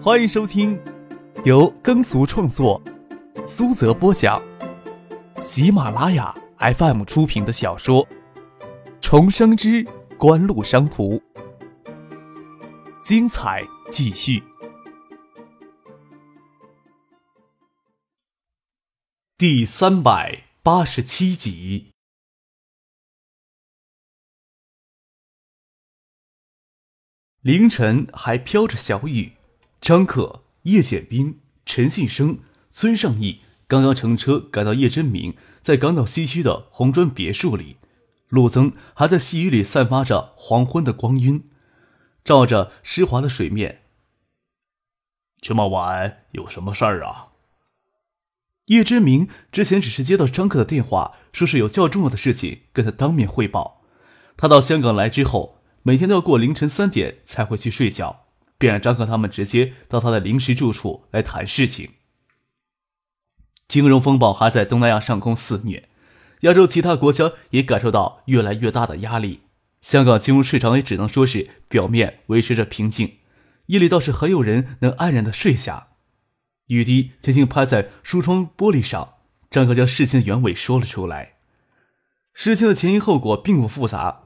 欢迎收听由耕俗创作、苏泽播讲、喜马拉雅 FM 出品的小说《重生之官路商途》，精彩继续，第三百八十七集。凌晨还飘着小雨，张克、叶简兵、陈信生、孙尚义刚刚乘车赶到叶真明在港岛西区的红砖别墅里，陆增还在细雨里散发着黄昏的光晕，照着湿滑的水面。这么晚有什么事儿啊？叶真明之前只是接到张克的电话，说是有较重要的事情跟他当面汇报。他到香港来之后。每天都要过凌晨三点才会去睡觉，便让张克他们直接到他的临时住处来谈事情。金融风暴还在东南亚上空肆虐，亚洲其他国家也感受到越来越大的压力。香港金融市场也只能说是表面维持着平静，夜里倒是很有人能安然的睡下。雨滴轻轻拍在书窗玻璃上，张克将事情的原委说了出来。事情的前因后果并不复杂。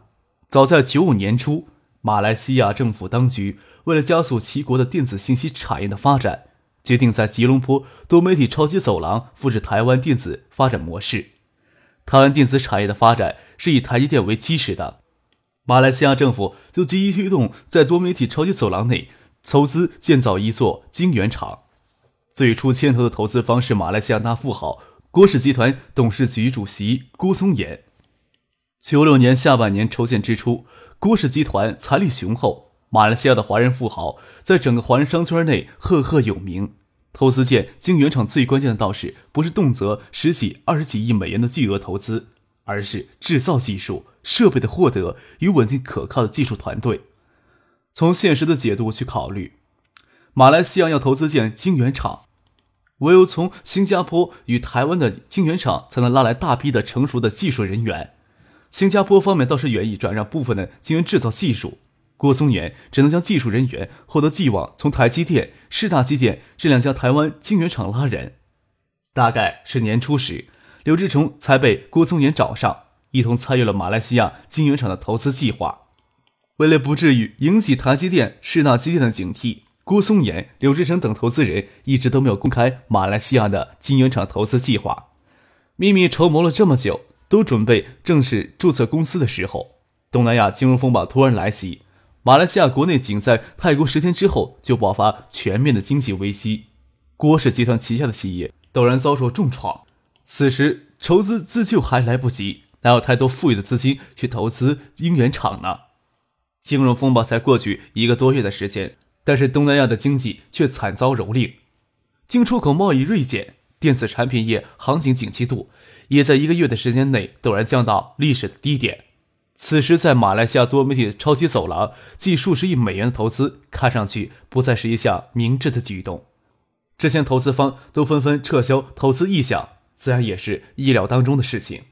早在九五年初，马来西亚政府当局为了加速齐国的电子信息产业的发展，决定在吉隆坡多媒体超级走廊复制台湾电子发展模式。台湾电子产业的发展是以台积电为基石的，马来西亚政府就积极推动在多媒体超级走廊内投资建造一座晶圆厂。最初牵头的投资方是马来西亚大富豪郭氏集团董事局主席郭松岩。九六年下半年筹建之初，郭氏集团财力雄厚，马来西亚的华人富豪在整个华人商圈内赫赫有名。投资建晶圆厂最关键的倒是不是动辄十几、二十几亿美元的巨额投资，而是制造技术、设备的获得与稳定可靠的技术团队。从现实的角度去考虑，马来西亚要投资建晶圆厂，唯有从新加坡与台湾的晶圆厂才能拉来大批的成熟的技术人员。新加坡方面倒是愿意转让部分的晶圆制造技术，郭松岩只能将技术人员获得寄往从台积电、世大机电这两家台湾晶圆厂拉人。大概是年初时，刘志崇才被郭松岩找上，一同参与了马来西亚晶圆厂的投资计划。为了不至于引起台积电、世大机电的警惕，郭松岩、刘志成等投资人一直都没有公开马来西亚的晶圆厂投资计划，秘密筹谋了这么久。都准备正式注册公司的时候，东南亚金融风暴突然来袭，马来西亚国内仅在泰国十天之后就爆发全面的经济危机，郭氏集团旗下的企业陡然遭受重创。此时筹资自救还来不及，哪有太多富裕的资金去投资晶圆厂呢？金融风暴才过去一个多月的时间，但是东南亚的经济却惨遭蹂躏，进出口贸易锐减，电子产品业行情景气度。也在一个月的时间内陡然降到历史的低点。此时，在马来西亚多媒体超级走廊计数十亿美元的投资，看上去不再是一项明智的举动。这些投资方都纷纷撤销投资意向，自然也是意料当中的事情。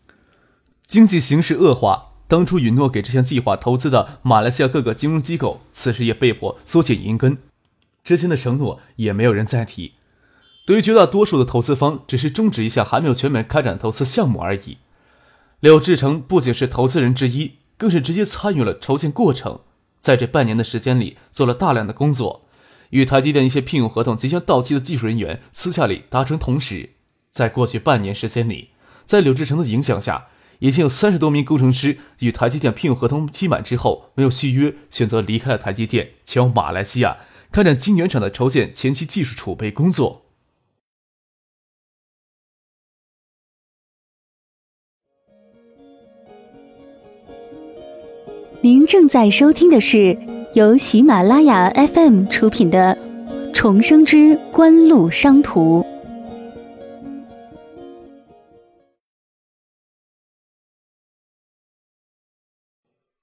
经济形势恶化，当初允诺给这项计划投资的马来西亚各个金融机构，此时也被迫缩减银根，之前的承诺也没有人再提。对于绝大多数的投资方，只是终止一项还没有全面开展的投资项目而已。柳志成不仅是投资人之一，更是直接参与了筹建过程，在这半年的时间里做了大量的工作，与台积电一些聘用合同即将到期的技术人员私下里达成同时。在过去半年时间里，在柳志成的影响下，已经有三十多名工程师与台积电聘用合同期满之后没有续约，选择离开了台积电，前往马来西亚开展晶圆厂的筹建前期技术储备工作。正在收听的是由喜马拉雅 FM 出品的《重生之官路商途》。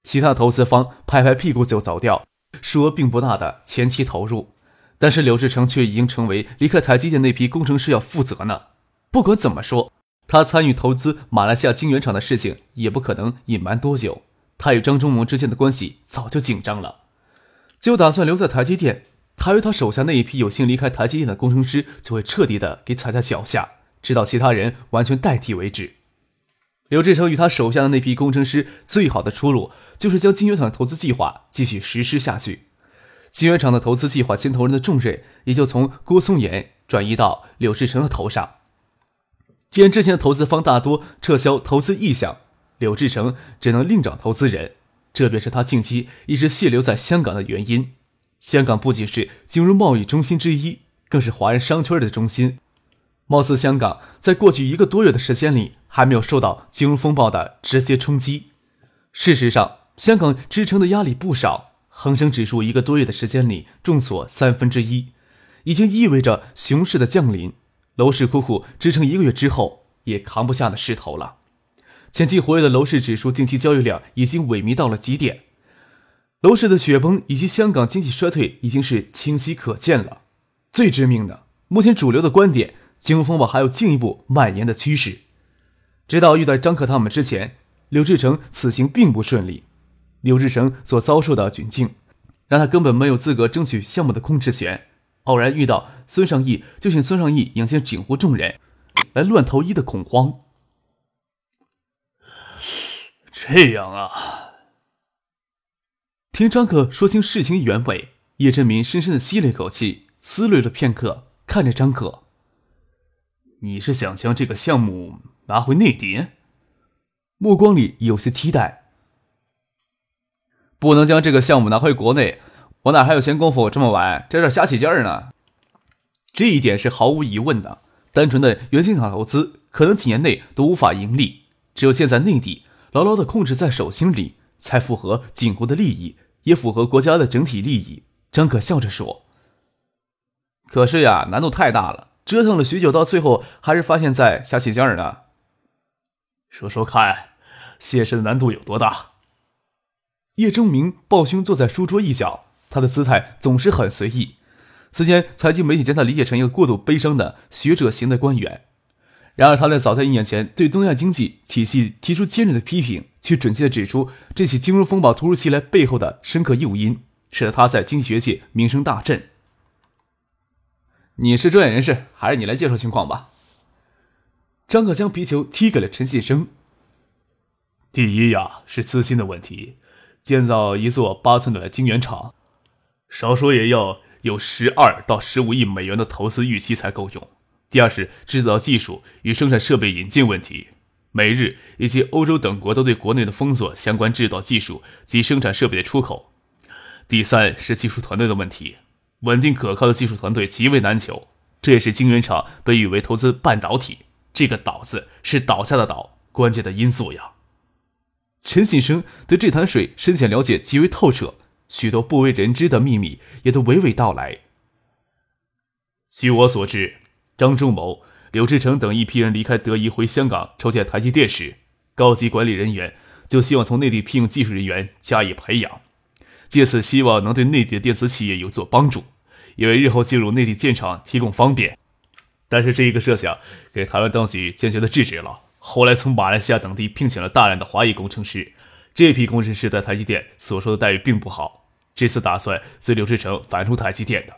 其他投资方拍拍屁股就走掉，数额并不大的前期投入，但是刘志成却已经成为离开台积电那批工程师要负责呢。不管怎么说，他参与投资马来西亚晶圆厂的事情也不可能隐瞒多久。他与张忠谋之间的关系早就紧张了，就打算留在台积电，他与他手下那一批有幸离开台积电的工程师就会彻底的给踩在脚下，直到其他人完全代替为止。刘志成与他手下的那批工程师最好的出路，就是将金源厂投资计划继续实施下去。金源厂的投资计划牵头人的重任也就从郭松岩转移到柳志成的头上。既然之前的投资方大多撤销投资意向，柳志成只能另找投资人，这便是他近期一直滞留在香港的原因。香港不仅是金融贸易中心之一，更是华人商圈的中心。貌似香港在过去一个多月的时间里还没有受到金融风暴的直接冲击。事实上，香港支撑的压力不少，恒生指数一个多月的时间里重挫三分之一，已经意味着熊市的降临。楼市苦苦支撑一个月之后，也扛不下的势头了。前期活跃的楼市指数近期交易量已经萎靡到了极点，楼市的雪崩以及香港经济衰退已经是清晰可见了。最致命的，目前主流的观点。金融风暴还有进一步蔓延的趋势。直到遇到张克他们之前，刘志成此行并不顺利。刘志成所遭受的窘境，让他根本没有资格争取项目的控制权。偶然遇到孙尚义，就请孙尚义引荐警护众人，来乱投医的恐慌。这样啊！听张克说清事情原委，叶振民深深的吸了一口气，思虑了片刻，看着张克。你是想将这个项目拿回内地？目光里有些期待。不能将这个项目拿回国内，我哪还有闲工夫这么晚在这瞎起劲儿呢？这一点是毫无疑问的。单纯的原型厂投资，可能几年内都无法盈利。只有现在内地牢牢的控制在手心里，才符合景湖的利益，也符合国家的整体利益。张可笑着说：“可是呀，难度太大了。”折腾了许久，到最后还是发现在瞎起劲儿呢。说说看，现实的难度有多大？叶正明抱胸坐在书桌一角，他的姿态总是很随意。此前财经媒体将他理解成一个过度悲伤的学者型的官员，然而他在早在一年前对东亚经济体系提出尖锐的批评，却准确的指出这起金融风暴突如其来背后的深刻诱因，使得他在经济学界名声大振。你是专业人士，还是你来介绍情况吧？张可将皮球踢给了陈信生。第一呀，是资金的问题。建造一座八寸的晶圆厂，少说也要有十二到十五亿美元的投资预期才够用。第二是制造技术与生产设备引进问题，美日以及欧洲等国都对国内的封锁相关制造技术及生产设备的出口。第三是技术团队的问题。稳定可靠的技术团队极为难求，这也是晶圆厂被誉为投资半导体这个“倒”字是倒下的“倒”关键的因素呀。陈信生对这潭水深浅了解极为透彻，许多不为人知的秘密也都娓娓道来。据我所知，张忠谋、刘志成等一批人离开德仪回香港筹建台积电时，高级管理人员就希望从内地聘用技术人员加以培养。借此希望能对内地的电子企业有所帮助，也为日后进入内地建厂提供方便。但是这一个设想给台湾当局坚决的制止了。后来从马来西亚等地聘请了大量的华裔工程师，这批工程师在台积电所受的待遇并不好。这次打算随刘志成返出台积电的，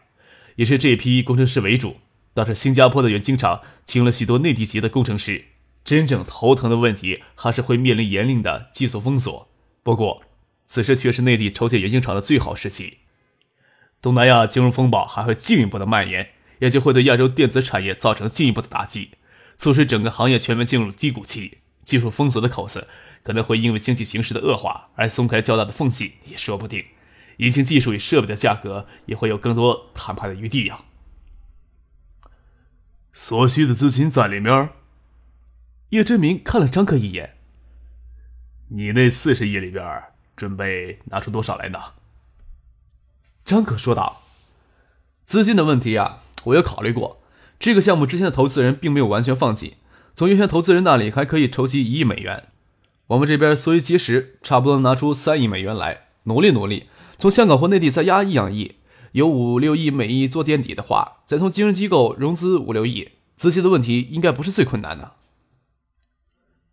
也是这批工程师为主。倒是新加坡的原晶厂请了许多内地籍的工程师，真正头疼的问题还是会面临严令的技术封锁。不过。此时却是内地筹建原晶厂的最好时期，东南亚金融风暴还会进一步的蔓延，也就会对亚洲电子产业造成进一步的打击，促使整个行业全面进入低谷期。技术封锁的口子可能会因为经济形势的恶化而松开较大的缝隙，也说不定。引进技术与设备的价格也会有更多谈判的余地呀。所需的资金在里面。叶真明看了张克一眼，你那四十亿里边。准备拿出多少来呢？张可说道：“资金的问题啊，我有考虑过。这个项目之前的投资人并没有完全放弃，从原先投资人那里还可以筹集一亿美元。我们这边缩衣节食，差不多拿出三亿美元来，努力努力，从香港或内地再压一两亿，有五六亿美亿做垫底的话，再从金融机构融资五六亿，资金的问题应该不是最困难的。”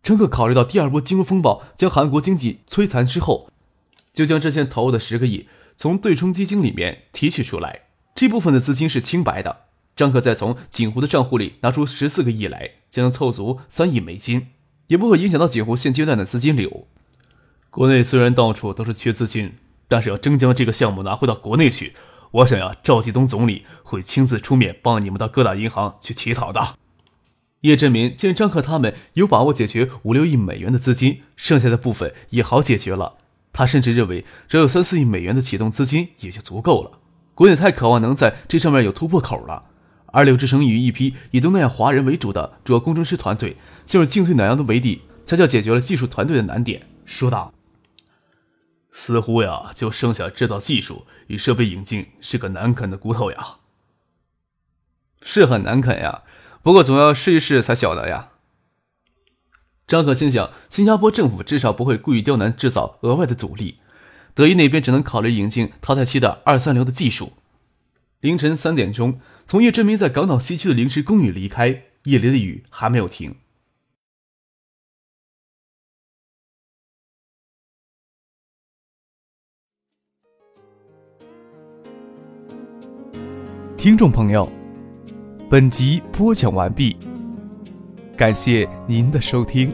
张可考虑到第二波金融风暴将韩国经济摧残之后。就将之前投入的十个亿从对冲基金里面提取出来，这部分的资金是清白的。张可再从锦湖的账户里拿出十四个亿来，将凑足三亿美金，也不会影响到锦湖现阶段的资金流。国内虽然到处都是缺资金，但是要真将这个项目拿回到国内去，我想呀，赵继东总理会亲自出面帮你们到各大银行去乞讨的。叶振民见张克他们有把握解决五六亿美元的资金，剩下的部分也好解决了。他甚至认为只有三四亿美元的启动资金也就足够了。国内太渴望能在这上面有突破口了。而刘志成与一批以东南亚华人为主的主要工程师团队，进入进退两难的围地，恰恰解决了技术团队的难点。说道：“似乎呀，就剩下制造技术与设备引进是个难啃的骨头呀。是很难啃呀，不过总要试一试才晓得呀。”张可心想，新加坡政府至少不会故意刁难制造额外的阻力，德意那边只能考虑引进淘汰期的二三流的技术。凌晨三点钟，从叶振明在港岛西区的临时公寓离开，夜里的雨还没有停。听众朋友，本集播讲完毕，感谢您的收听。